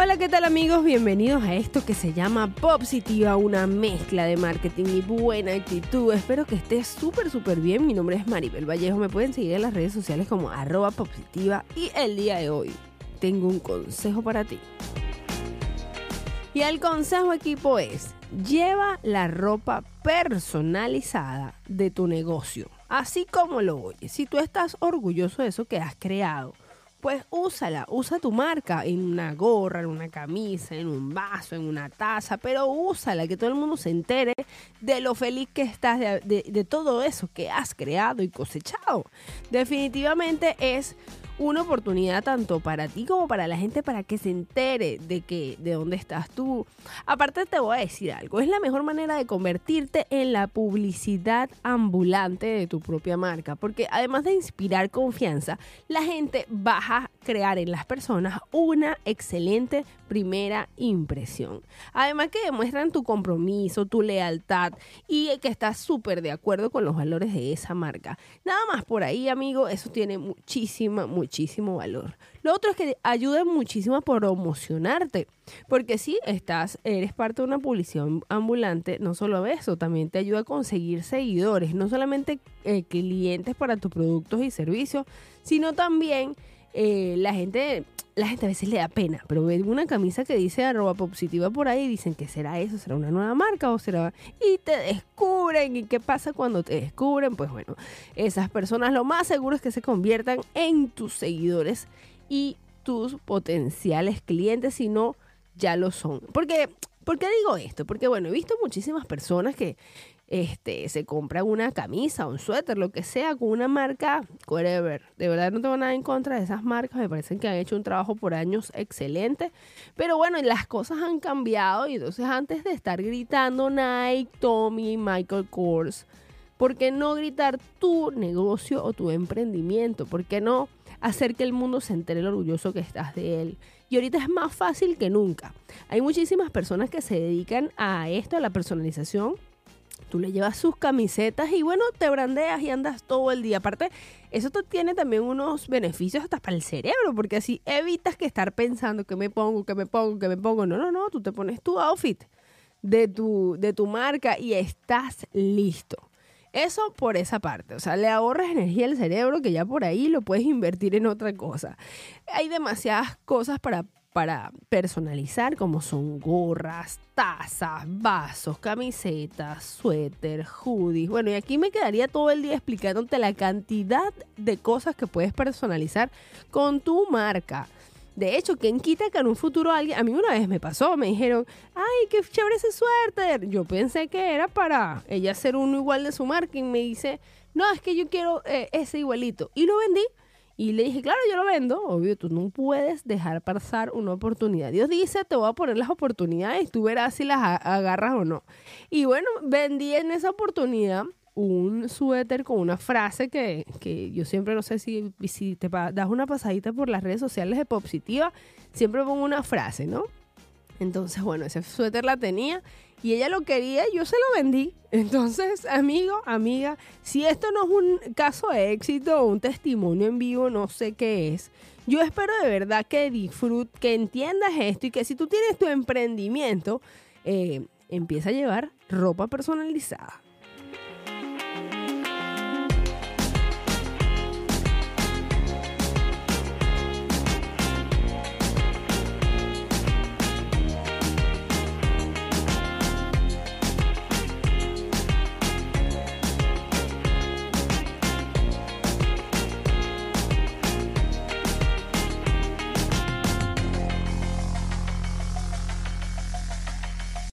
Hola, ¿qué tal amigos? Bienvenidos a esto que se llama Positiva, una mezcla de marketing y buena actitud. Espero que estés súper, súper bien. Mi nombre es Maribel Vallejo. Me pueden seguir en las redes sociales como arroba positiva. Y el día de hoy tengo un consejo para ti. Y el consejo equipo es, lleva la ropa personalizada de tu negocio, así como lo oyes. Si tú estás orgulloso de eso que has creado, pues úsala, usa tu marca en una gorra, en una camisa, en un vaso, en una taza, pero úsala, que todo el mundo se entere de lo feliz que estás de, de todo eso que has creado y cosechado. Definitivamente es una oportunidad tanto para ti como para la gente para que se entere de que de dónde estás tú. Aparte te voy a decir algo, es la mejor manera de convertirte en la publicidad ambulante de tu propia marca, porque además de inspirar confianza, la gente va a crear en las personas una excelente primera impresión. Además que demuestran tu compromiso, tu lealtad y que estás súper de acuerdo con los valores de esa marca. Nada más por ahí, amigo, eso tiene muchísima, muchísima muchísimo valor. Lo otro es que ayuda muchísimo a promocionarte, porque si estás, eres parte de una publicidad ambulante, no solo eso, también te ayuda a conseguir seguidores, no solamente eh, clientes para tus productos y servicios, sino también eh, la gente la gente a veces le da pena, pero ve una camisa que dice arroba positiva por ahí y dicen que será eso, será una nueva marca o será... Y te descubren. ¿Y qué pasa cuando te descubren? Pues bueno, esas personas lo más seguro es que se conviertan en tus seguidores y tus potenciales clientes, si no, ya lo son. Porque, ¿Por qué digo esto? Porque bueno, he visto muchísimas personas que este, se compra una camisa, un suéter, lo que sea, con una marca, whatever. De verdad no tengo nada en contra de esas marcas, me parecen que han hecho un trabajo por años excelente. Pero bueno, las cosas han cambiado y entonces antes de estar gritando Nike, Tommy, Michael Kors, ¿por qué no gritar tu negocio o tu emprendimiento? ¿Por qué no hacer que el mundo se entere lo orgulloso que estás de él? Y ahorita es más fácil que nunca. Hay muchísimas personas que se dedican a esto, a la personalización Tú le llevas sus camisetas y bueno, te brandeas y andas todo el día. Aparte, eso tiene también unos beneficios hasta para el cerebro, porque así evitas que estar pensando que me pongo, que me pongo, que me pongo. No, no, no, tú te pones tu outfit de tu, de tu marca y estás listo. Eso por esa parte, o sea, le ahorras energía al cerebro que ya por ahí lo puedes invertir en otra cosa. Hay demasiadas cosas para para personalizar, como son gorras, tazas, vasos, camisetas, suéter, hoodies. Bueno, y aquí me quedaría todo el día explicándote la cantidad de cosas que puedes personalizar con tu marca. De hecho, ¿quién quita que en un futuro alguien, a mí una vez me pasó, me dijeron, ay, qué chévere ese suéter. Yo pensé que era para ella hacer uno igual de su marca y me dice, no, es que yo quiero eh, ese igualito. Y lo vendí y le dije, claro, yo lo vendo. Obvio, tú no puedes dejar pasar una oportunidad. Dios dice, te voy a poner las oportunidades, tú verás si las agarras o no. Y bueno, vendí en esa oportunidad un suéter con una frase que, que yo siempre no sé si, si te das una pasadita por las redes sociales de Positiva, siempre pongo una frase, ¿no? Entonces, bueno, ese suéter la tenía y ella lo quería yo se lo vendí. Entonces, amigo, amiga, si esto no es un caso de éxito o un testimonio en vivo, no sé qué es. Yo espero de verdad que disfrutes, que entiendas esto y que si tú tienes tu emprendimiento, eh, empieza a llevar ropa personalizada.